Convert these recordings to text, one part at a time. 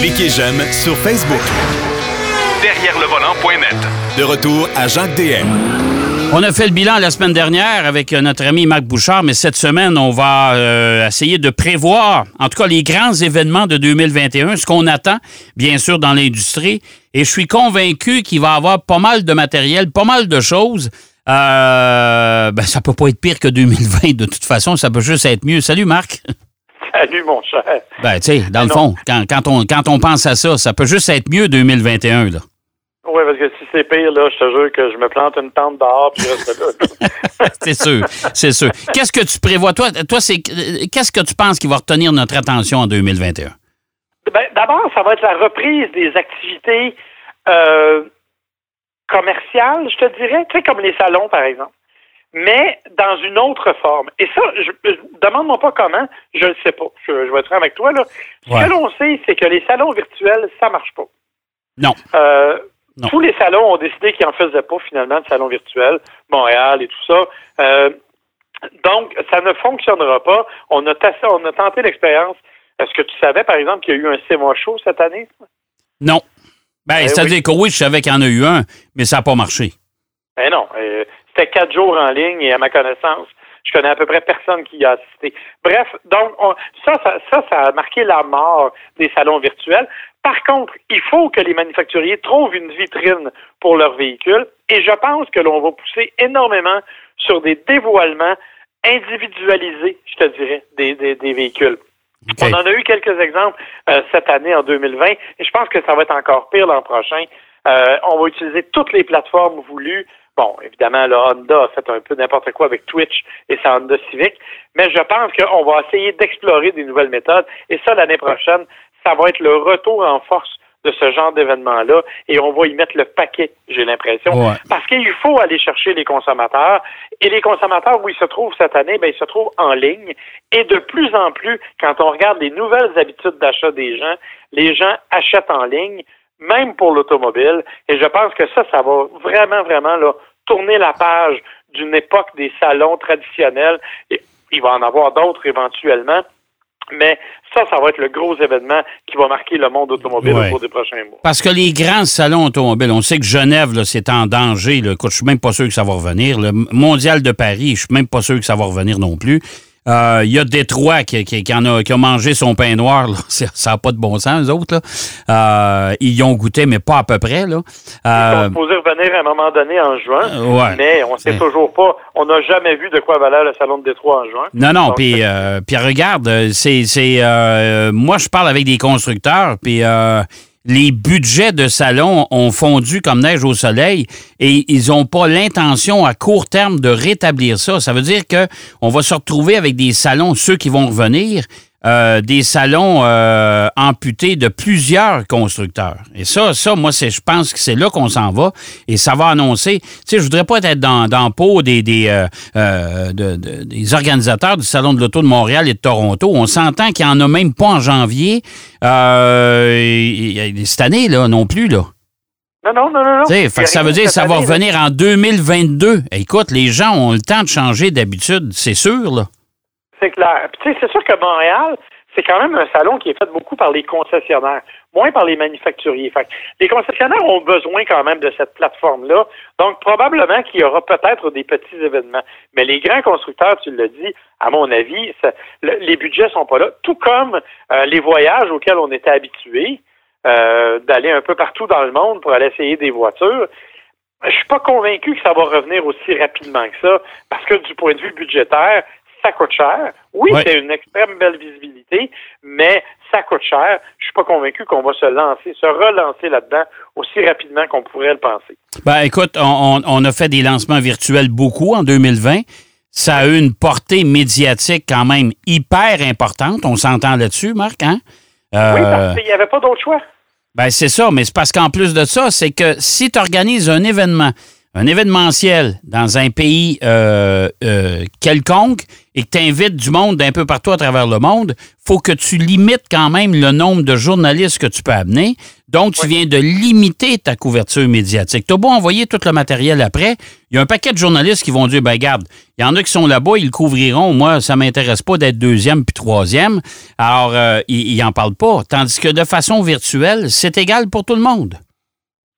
Cliquez j'aime sur Facebook. Derrière le volant.net. De retour à Jacques DM. On a fait le bilan la semaine dernière avec euh, notre ami Marc Bouchard, mais cette semaine, on va euh, essayer de prévoir, en tout cas, les grands événements de 2021, ce qu'on attend, bien sûr, dans l'industrie. Et je suis convaincu qu'il va y avoir pas mal de matériel, pas mal de choses. Euh, ben, ça peut pas être pire que 2020 de toute façon, ça peut juste être mieux. Salut Marc. Salut mon cher. Ben, tu sais, dans le fond, quand, quand, on, quand on pense à ça, ça peut juste être mieux 2021, là. Oui, parce que si c'est pire, là, je te jure que je me plante une tente dehors puis je reste là. c'est sûr, c'est sûr. Qu'est-ce que tu prévois? Toi, toi c'est qu'est-ce que tu penses qui va retenir notre attention en 2021? Ben, D'abord, ça va être la reprise des activités euh, commerciales, je te dirais, tu sais, comme les salons, par exemple. Mais dans une autre forme. Et ça, je, demande-moi pas comment, je ne sais pas. Je, vais être franc avec toi. Là. Ce que l'on sait, c'est que les salons virtuels, ça marche pas. Non. Euh, tous les salons ont décidé qu'ils n'en faisaient pas finalement de salons virtuels, Montréal et tout ça. Euh, donc, ça ne fonctionnera pas. On a, tassé, on a tenté l'expérience. Est-ce que tu savais, par exemple, qu'il y a eu un CMA show cette année? Non. Ben, eh c'est-à-dire que oui, je savais qu'il y en a eu un, mais ça n'a pas marché. Ben non. Euh, c'était quatre jours en ligne et à ma connaissance, je connais à peu près personne qui y a assisté. Bref, donc ça, ça, ça, a marqué la mort des salons virtuels. Par contre, il faut que les manufacturiers trouvent une vitrine pour leurs véhicules et je pense que l'on va pousser énormément sur des dévoilements individualisés, je te dirais, des, des, véhicules. On en a eu quelques exemples euh, cette année en 2020 et je pense que ça va être encore pire l'an prochain. Euh, on va utiliser toutes les plateformes voulues. Bon, évidemment, le Honda a fait un peu n'importe quoi avec Twitch et sa Honda Civic, mais je pense qu'on va essayer d'explorer des nouvelles méthodes et ça, l'année prochaine, ça va être le retour en force de ce genre d'événement-là et on va y mettre le paquet, j'ai l'impression. Parce qu'il faut aller chercher les consommateurs et les consommateurs où ils se trouvent cette année, ben, ils se trouvent en ligne et de plus en plus, quand on regarde les nouvelles habitudes d'achat des gens, les gens achètent en ligne, même pour l'automobile et je pense que ça, ça va vraiment, vraiment là, tourner la page d'une époque des salons traditionnels et il va en avoir d'autres éventuellement mais ça, ça va être le gros événement qui va marquer le monde automobile au cours des prochains mois. Parce que les grands salons automobiles, on sait que Genève, c'est en danger. Là. je suis même pas sûr que ça va revenir. Le Mondial de Paris, je suis même pas sûr que ça va revenir non plus. Il euh, y a Détroit qui, qui, qui, en a, qui a mangé son pain noir. Ça n'a pas de bon sens, eux autres. Là. Euh, ils y ont goûté, mais pas à peu près. Là. Euh, ils sont supposés revenir à un moment donné en juin, mais on ne sait toujours pas. On n'a jamais vu de quoi valait le salon de Détroit en juin. Non, non. Puis, puis regarde, c'est, c'est moi, je parle avec des constructeurs, puis les budgets de salon ont fondu comme neige au soleil et ils n'ont pas l'intention à court terme de rétablir ça. Ça veut dire qu'on va se retrouver avec des salons, ceux qui vont revenir, euh, des salons euh, amputés de plusieurs constructeurs. Et ça, ça, moi, c'est, je pense que c'est là qu'on s'en va. Et ça va annoncer. Tu sais, je voudrais pas être dans, dans le pot des, des, euh, des organisateurs du Salon de l'Auto de Montréal et de Toronto. On s'entend qu'il n'y en a même pas en janvier cette année, là, non plus, là. Non, non, non, non. Fait que ça veut dire que ça va revenir en 2022. écoute, les gens ont le temps de changer d'habitude, c'est sûr, là. C'est clair. c'est sûr que Montréal, c'est quand même un salon qui est fait beaucoup par les concessionnaires, moins par les manufacturiers. Les concessionnaires ont besoin quand même de cette plateforme-là. Donc, probablement qu'il y aura peut-être des petits événements. Mais les grands constructeurs, tu l'as dit, à mon avis, les budgets sont pas là. Tout comme euh, les voyages auxquels on était habitués, euh, d'aller un peu partout dans le monde pour aller essayer des voitures. Je suis pas convaincu que ça va revenir aussi rapidement que ça, parce que du point de vue budgétaire, ça coûte cher. Oui, c'est une extrême belle visibilité, mais ça coûte cher. Je suis pas convaincu qu'on va se lancer, se relancer là-dedans aussi rapidement qu'on pourrait le penser. Ben, écoute, on, a fait des lancements virtuels beaucoup en 2020. Ça a eu une portée médiatique quand même hyper importante. On s'entend là-dessus, Marc, hein? oui, parce qu'il n'y avait pas d'autre choix. Ben, c'est ça, mais c'est parce qu'en plus de ça, c'est que si tu organises un événement un événementiel dans un pays euh, euh, quelconque et que tu invites du monde d'un peu partout à travers le monde, faut que tu limites quand même le nombre de journalistes que tu peux amener. Donc, tu viens de limiter ta couverture médiatique. Tu as beau envoyer tout le matériel après, il y a un paquet de journalistes qui vont dire, ben regarde, il y en a qui sont là-bas, ils le couvriront. Moi, ça m'intéresse pas d'être deuxième puis troisième. Alors, euh, ils n'en parlent pas. Tandis que de façon virtuelle, c'est égal pour tout le monde.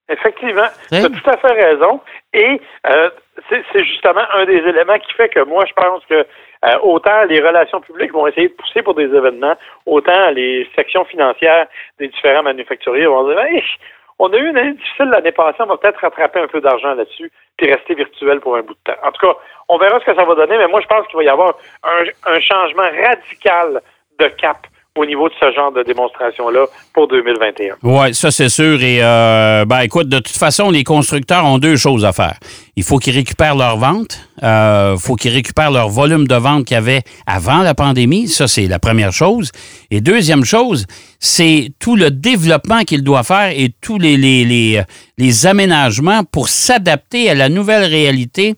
Effectivement, tu as tout à fait raison. Et euh, c'est justement un des éléments qui fait que moi, je pense que euh, autant les relations publiques vont essayer de pousser pour des événements, autant les sections financières des différents manufacturiers vont dire on a eu une année difficile l'année passée, on va peut-être rattraper un peu d'argent là-dessus, puis rester virtuel pour un bout de temps. En tout cas, on verra ce que ça va donner, mais moi, je pense qu'il va y avoir un changement radical de cap au niveau de ce genre de démonstration-là pour 2021. Oui, ça c'est sûr. Et euh, ben écoute, de toute façon, les constructeurs ont deux choses à faire. Il faut qu'ils récupèrent leur vente. Il euh, faut qu'ils récupèrent leur volume de vente qu'il y avait avant la pandémie. Ça, c'est la première chose. Et deuxième chose, c'est tout le développement qu'ils doivent faire et tous les, les, les, les aménagements pour s'adapter à la nouvelle réalité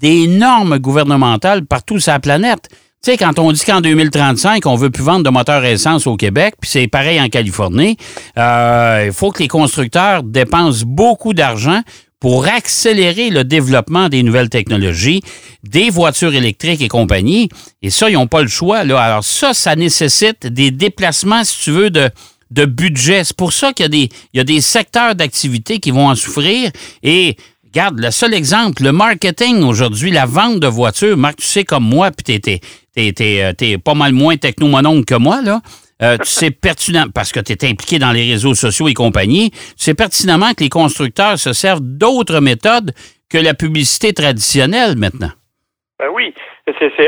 des normes gouvernementales partout sur la planète. Tu sais, quand on dit qu'en 2035, on veut plus vendre de moteurs essence au Québec, puis c'est pareil en Californie, euh, il faut que les constructeurs dépensent beaucoup d'argent pour accélérer le développement des nouvelles technologies, des voitures électriques et compagnie. Et ça, ils n'ont pas le choix. Là. Alors ça, ça nécessite des déplacements, si tu veux, de, de budget. C'est pour ça qu'il y a des, y a des secteurs d'activité qui vont en souffrir. Et regarde, le seul exemple, le marketing aujourd'hui, la vente de voitures. Marc, tu sais comme moi, puis t'es, t'es, es, pas mal moins technomononcle que moi, là. Euh, tu sais pertinent, parce que tu es impliqué dans les réseaux sociaux et compagnie, tu sais pertinemment que les constructeurs se servent d'autres méthodes que la publicité traditionnelle maintenant. Ben oui,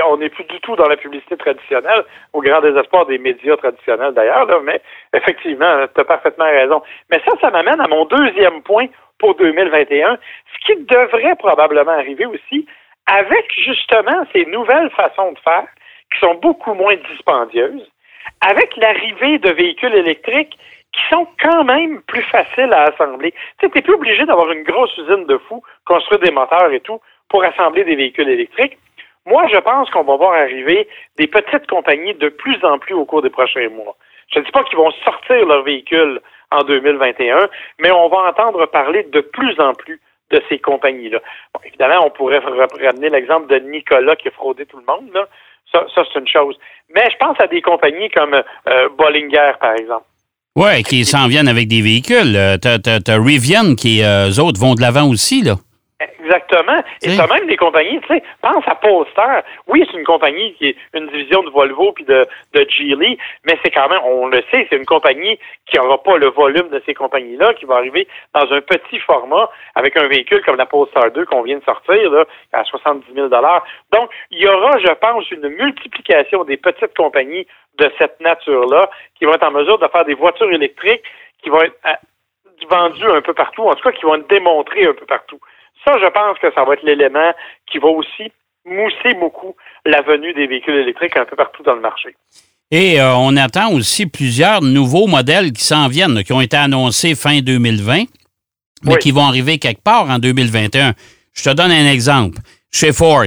on n'est plus du tout dans la publicité traditionnelle, au grand désespoir des médias traditionnels d'ailleurs, mais effectivement, tu as parfaitement raison. Mais ça, ça m'amène à mon deuxième point pour 2021, ce qui devrait probablement arriver aussi, avec justement ces nouvelles façons de faire qui sont beaucoup moins dispendieuses, avec l'arrivée de véhicules électriques qui sont quand même plus faciles à assembler. Tu n'es plus obligé d'avoir une grosse usine de fous, construire des moteurs et tout, pour assembler des véhicules électriques. Moi, je pense qu'on va voir arriver des petites compagnies de plus en plus au cours des prochains mois. Je ne dis pas qu'ils vont sortir leurs véhicules en 2021, mais on va entendre parler de plus en plus de ces compagnies-là. évidemment, on pourrait ramener l'exemple de Nicolas qui a fraudé tout le monde. Là. Ça, c'est une chose. Mais je pense à des compagnies comme euh, Bollinger, par exemple. Oui, qui s'en viennent avec des véhicules. Euh, t'as, as, Rivian qui, euh, eux autres, vont de l'avant aussi, là. Exactement. Et ça même des compagnies, tu sais, pense à Polestar. Oui, c'est une compagnie qui est une division de Volvo puis de, de Geely, mais c'est quand même, on le sait, c'est une compagnie qui n'aura pas le volume de ces compagnies-là, qui va arriver dans un petit format avec un véhicule comme la Polestar 2 qu'on vient de sortir, là, à 70 000 Donc, il y aura, je pense, une multiplication des petites compagnies de cette nature-là qui vont être en mesure de faire des voitures électriques qui vont être euh, vendues un peu partout, en tout cas qui vont être démontrées un peu partout. Ça, je pense que ça va être l'élément qui va aussi mousser beaucoup la venue des véhicules électriques un peu partout dans le marché. Et euh, on attend aussi plusieurs nouveaux modèles qui s'en viennent, qui ont été annoncés fin 2020, mais qui vont arriver quelque part en 2021. Je te donne un exemple. Chez Ford,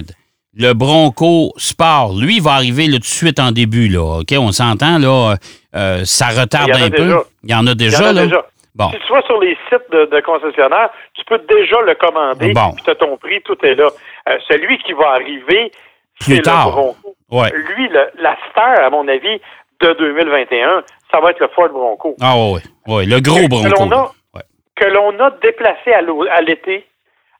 le Bronco Sport, lui, va arriver tout de suite en début. Là, OK? On s'entend, là, euh, ça retarde un peu. Il y en a déjà, là. Si tu vas sur les sites de, concessionnaires, tu peux déjà le commander. Bon. Tu as ton prix, tout est là. Euh, celui qui va arriver, c'est le Bronco. Lui, la star, à mon avis, de 2021, ça va être le Ford Bronco. Ah oui, oui, le gros Bronco. Que l'on a, déplacé à l'été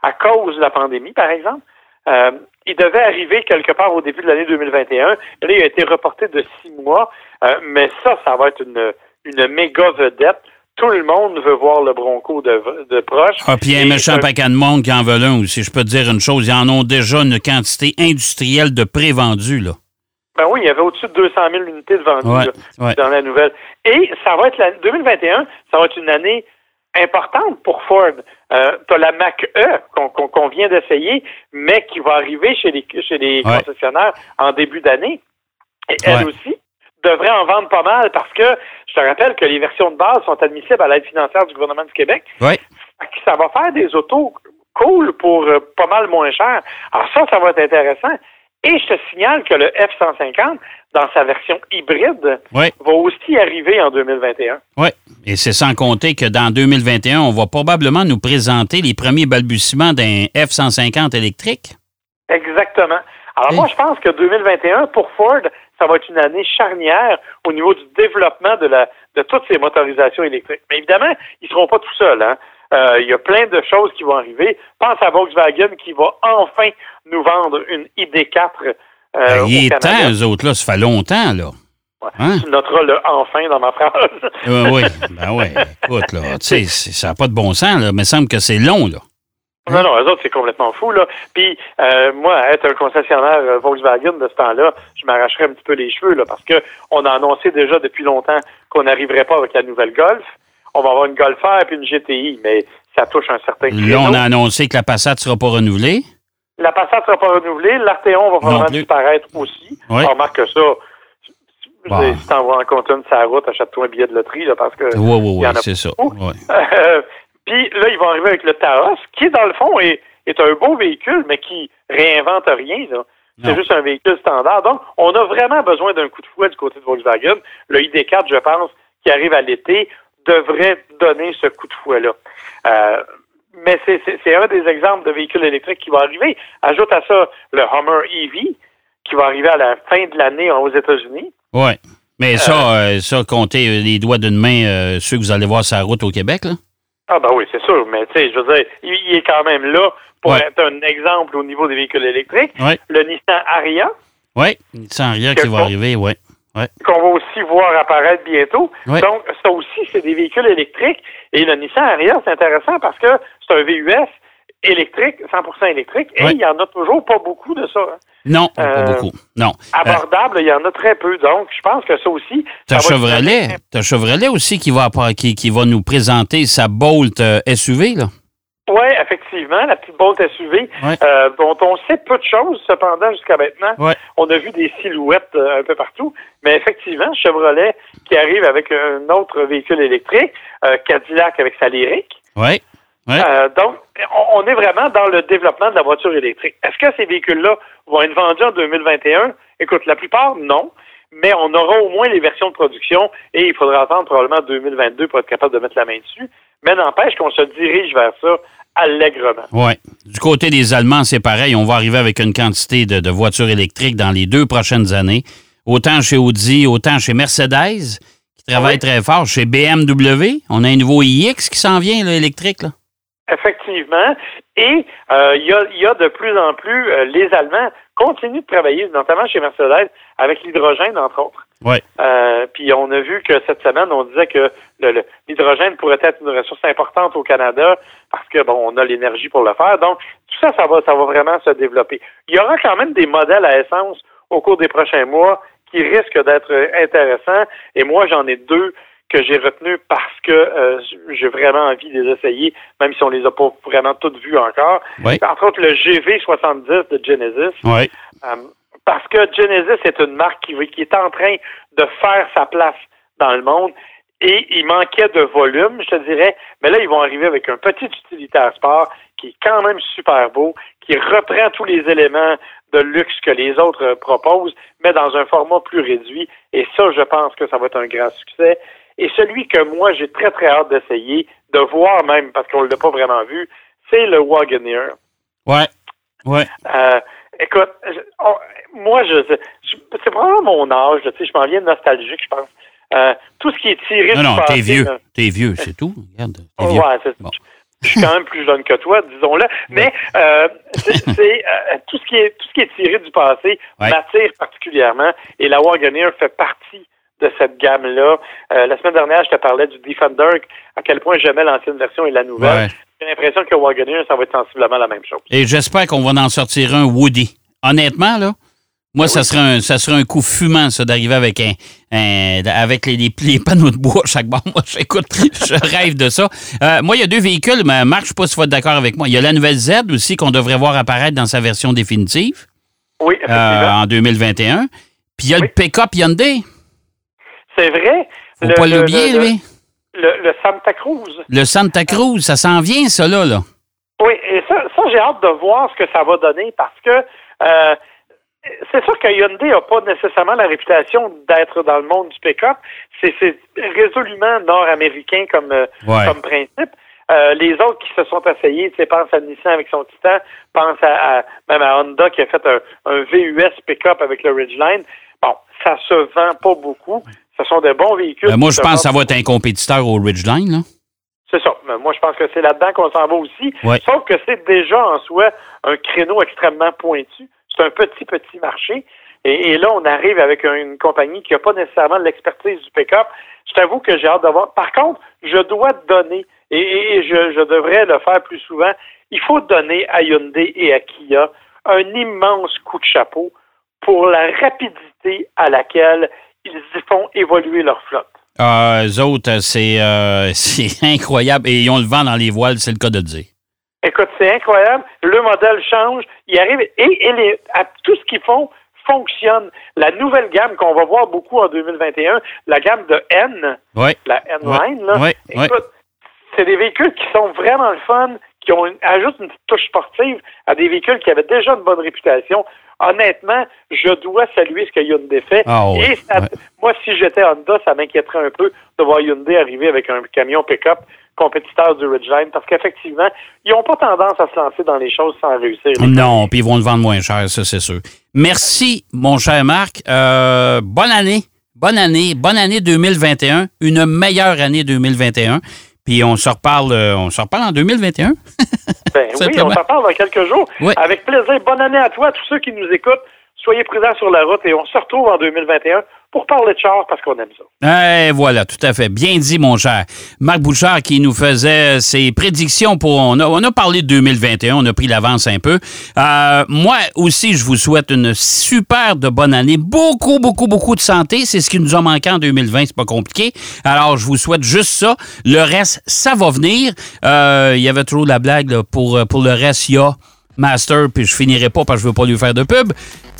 à cause de la pandémie, par exemple. Euh, il devait arriver quelque part au début de l'année 2021. Là, il a été reporté de six mois. Euh, mais ça, ça va être une, une méga vedette tout le monde veut voir le Bronco de, de proche. Ah, puis il y a un méchant paquet de monde qui en veut un aussi. Je peux te dire une chose, ils en ont déjà une quantité industrielle de pré-vendus, là. Ben oui, il y avait au-dessus de 200 000 unités de vendues dans la nouvelle. Et ça va être la 2021, ça va être une année importante pour Ford. Euh, tu as la Mac-E qu'on vient d'essayer, mais qui va arriver chez les, chez les concessionnaires en début d'année. Et elle aussi, devrait en vendre pas mal parce que je te rappelle que les versions de base sont admissibles à l'aide financière du gouvernement du Québec. Oui. Ça va faire des autos cool pour euh, pas mal moins cher. Alors ça, ça va être intéressant. Et je te signale que le F-150, dans sa version hybride, Oui. va aussi arriver en 2021. Oui. Et c'est sans compter que dans 2021, on va probablement nous présenter les premiers balbutiements d'un F-150 électrique. Exactement. Alors Oui. moi, je pense que 2021, pour Ford, ça va être une année charnière au niveau du développement de, la, de toutes ces motorisations électriques. Mais évidemment, ils seront pas tout seuls. Hein. Euh, il y a plein de choses qui vont arriver. Pense à Volkswagen qui va enfin nous vendre une ID4 euh, Ben, il est temps, eux autres, là. Ça fait longtemps, là. Ouais. Hein? Tu noteras le enfin dans ma phrase. Euh, oui. Ben oui. Écoute, là. Tu sais, c'est- ça n'a pas de bon sens, là. Mais il semble que c'est long, là. Non, non, eux autres, c'est complètement fou, là. Puis, euh, moi, être un concessionnaire euh, Volkswagen de ce temps-là, je m'arracherais un petit peu les cheveux, là, parce que on a annoncé déjà depuis longtemps qu'on n'arriverait pas avec la nouvelle Golf. On va avoir une Golf R puis une GTI, mais ça touche un certain Là, on a annoncé que la Passat ne sera pas renouvelée. La Passat sera pas renouvelée, l'Arteon va probablement plus. disparaître aussi. Oui. On remarque que ça, Bon. si t'en vas en compte une sur la route, achète-toi un billet de loterie, là, parce que Oui, oui, oui, c'est ça. Ouais. Euh, Puis là, ils vont arriver avec le Taos, qui, dans le fond, est, est un beau véhicule, mais qui réinvente rien. là. C'est juste un véhicule standard. Donc, on a vraiment besoin d'un coup de fouet du côté de Volkswagen. Le ID4, je pense, qui arrive à l'été, devrait donner ce coup de fouet-là. Euh, mais c'est- un des exemples de véhicules électriques qui va arriver. Ajoute à ça le Hummer EV, qui va arriver à la fin de l'année aux États-Unis. Oui. Mais ça, euh, ça, comptez euh, les doigts d'une main, euh, ceux que vous allez voir sur la route au Québec, là. Ah ben oui, c'est sûr, mais tu sais, je veux dire, il, est quand même là pour Ouais. être un exemple au niveau des véhicules électriques. Le Nissan Ariya, Oui. Sans rien qui va arriver, oui. qu'on va aussi voir apparaître bientôt. Ouais. Donc, ça aussi, c'est des véhicules électriques. Et le Nissan Ariya, c'est intéressant parce que c'est un VUS électrique, 100% électrique, et Ouais. il y en a toujours pas beaucoup de ça. hein. Non, pas Euh, beaucoup. Non. Euh, Abordable, il y en a très peu. Donc, je pense que ça aussi... T'as Chevrolet, t'as Chevrolet aussi qui va, qui, qui va nous présenter sa Bolt euh, SUV, là. Oui, effectivement, la petite Bolt SUV, Ouais. euh, dont on sait peu de choses, cependant, jusqu'à maintenant. Ouais. On a vu des silhouettes euh, un peu partout. Mais effectivement, Chevrolet qui arrive avec un autre véhicule électrique, euh, Cadillac avec sa Lyric. Oui. Ouais. Euh, donc, on, est vraiment dans le développement de la voiture électrique. Est-ce que ces véhicules-là vont être vendus en 2021? Écoute, la plupart, non. Mais on aura au moins les versions de production et il faudra attendre probablement 2022 pour être capable de mettre la main dessus. Mais n'empêche qu'on se dirige vers ça allègrement. Oui. Du côté des Allemands, c'est pareil. On va arriver avec une quantité de, de voitures électriques dans les deux prochaines années. Autant chez Audi, autant chez Mercedes, qui travaille Oui. très fort. Chez BMW, on a un nouveau iX qui s'en vient, là, électrique. Là. Effectivement. Et euh, il y, a, il y a de plus en plus, euh, les Allemands continuent de travailler, notamment chez Mercedes, avec l'hydrogène, entre autres. Oui. Euh, puis on a vu que cette semaine, on disait que l'hydrogène pourrait être une ressource importante au Canada parce que bon, on a l'énergie pour le faire. Donc tout ça, ça va, ça va vraiment se développer. Il y aura quand même des modèles à essence au cours des prochains mois qui risquent d'être intéressants. Et moi, j'en ai deux que j'ai retenus parce que euh, j'ai vraiment envie de les essayer, même si on les a pas vraiment toutes vues encore. Oui. Entre autres, le GV70 de Genesis. Oui. Euh, parce que Genesis est une marque qui, qui est en train de faire sa place dans le monde et il manquait de volume, je te dirais, mais là, ils vont arriver avec un petit utilitaire sport qui est quand même super beau, qui reprend tous les éléments de luxe que les autres euh, proposent, mais dans un format plus réduit. Et ça, je pense que ça va être un grand succès. Et celui que moi, j'ai très, très hâte d'essayer, de voir même, parce qu'on ne l'a pas vraiment vu, c'est le Wagoneer. Oui. Oui. Euh, écoute, je- on- moi, je, je- c'est probablement mon âge, tu sais, je m'en viens nostalgique, je pense. Euh, tout ce qui est tiré Non, du non, passé, t'es vieux. T'es vieux, c'est tout. Regarde. Oh, vieux. ouais, Bon. je suis quand même plus jeune que toi, disons-le. Mais euh, c'est c'est, euh, tout ce qui est tout ce qui est tiré du passé Ouais. m'attire particulièrement. Et la Wagoneer fait partie de cette gamme-là. Euh, la semaine dernière, je te parlais du Defender, à quel point j'aimais l'ancienne version et la nouvelle. Ouais. J'ai l'impression que Wagoneer, ça va être sensiblement la même chose. Et j'espère qu'on va en sortir un Woody. Honnêtement, là, moi, ça, serait un, ça serait un coup fumant, ça, d'arriver avec un, un- avec les, les, les panneaux de bois à chaque bord. Moi, j'écoute, je rêve de ça. Euh, moi, il y a deux véhicules, mais Marc, je ne sais pas si vas être d'accord avec moi. Il y a la nouvelle Z aussi qu'on devrait voir apparaître dans sa version définitive Oui, euh, en 2021. Puis il y a Oui. le pick-up Hyundai. C'est vrai. Faut Le- pas l'oublier, lui. Le, le Santa Cruz. Le Santa Cruz, ça s'en vient, ça, là. là. Oui, et ça, j'ai hâte de voir ce que ça va donner parce que euh, c'est sûr que Hyundai n'a pas nécessairement la réputation d'être dans le monde du pick-up. C'est résolument nord-américain comme, euh, comme principe. Euh, les autres qui se sont essayés, tu sais, pense à Nissan avec son Titan, pense à, même à Honda qui a fait un, un VUS pick-up avec le Ridgeline. Bon, ça se vend pas beaucoup. Ce sont des bons véhicules. moi, je pense que ça va être un compétiteur au Ridgeline, là. C'est ça. moi, je pense que c'est là-dedans qu'on s'en va aussi. Sauf que c'est déjà en soi un créneau extrêmement pointu. C'est un petit, petit marché. Et, là, on arrive avec une compagnie qui n'a pas nécessairement l'expertise du pick-up. Je t'avoue que j'ai hâte d'avoir. Par contre, je dois donner, et, je, je, devrais le faire plus souvent, il faut donner à Hyundai et à Kia un immense coup de chapeau pour la rapidité à laquelle ils font évoluer leur flotte. Euh, eux autres, euh, c'est incroyable. Et ils ont le vent dans les voiles, c'est le cas de dire. Écoute, c'est incroyable. Le modèle change. Il arrive et, tout ce qu'ils font fonctionne. La nouvelle gamme qu'on va voir beaucoup en 2021, la gamme de N, la N-Line, là, écoute, c'est des véhicules qui sont vraiment le fun, qui ont ajoutent une petite touche sportive à des véhicules qui avaient déjà une bonne réputation honnêtement, je dois saluer ce que Hyundai fait. Ah et moi, si j'étais Honda, ça m'inquiéterait un peu de voir Hyundai arriver avec un camion pick-up compétiteur du Ridgeline parce qu'effectivement, ils n'ont pas tendance à se lancer dans les choses sans réussir. Non, puis ils vont le vendre moins cher, ça c'est sûr. Merci, mon cher Marc. Euh, bonne année. Bonne année. Bonne année 2021. Une meilleure année 2021. Puis on se reparle, euh, on se reparle en 2021. ben oui, on s'en reparle dans quelques jours. Avec plaisir. Bonne année à toi, tous ceux qui nous écoutent. Soyez prudents sur la route et on se retrouve en 2021 pour parler de char parce qu'on aime ça. Eh, voilà, tout à fait. Bien dit, mon cher. Marc Bouchard qui nous faisait ses prédictions pour. On a, on a parlé de 2021, on a pris l'avance un peu. Euh, moi aussi, je vous souhaite une super de bonne année. Beaucoup, beaucoup, beaucoup de santé. C'est ce qui nous a manqué en 2020. C'est pas compliqué. Alors, je vous souhaite juste ça. Le reste, ça va venir. Euh, il y avait toujours la blague pour, pour le reste. Il y a Master, puis je finirai pas parce que je veux pas lui faire de pub.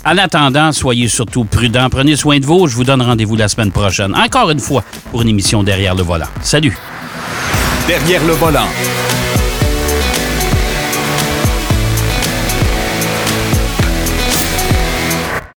En attendant, soyez surtout prudents. Prenez soin de vous. Je vous donne rendez-vous la semaine prochaine. Encore une fois, pour une émission Derrière le volant. Salut. Derrière le volant.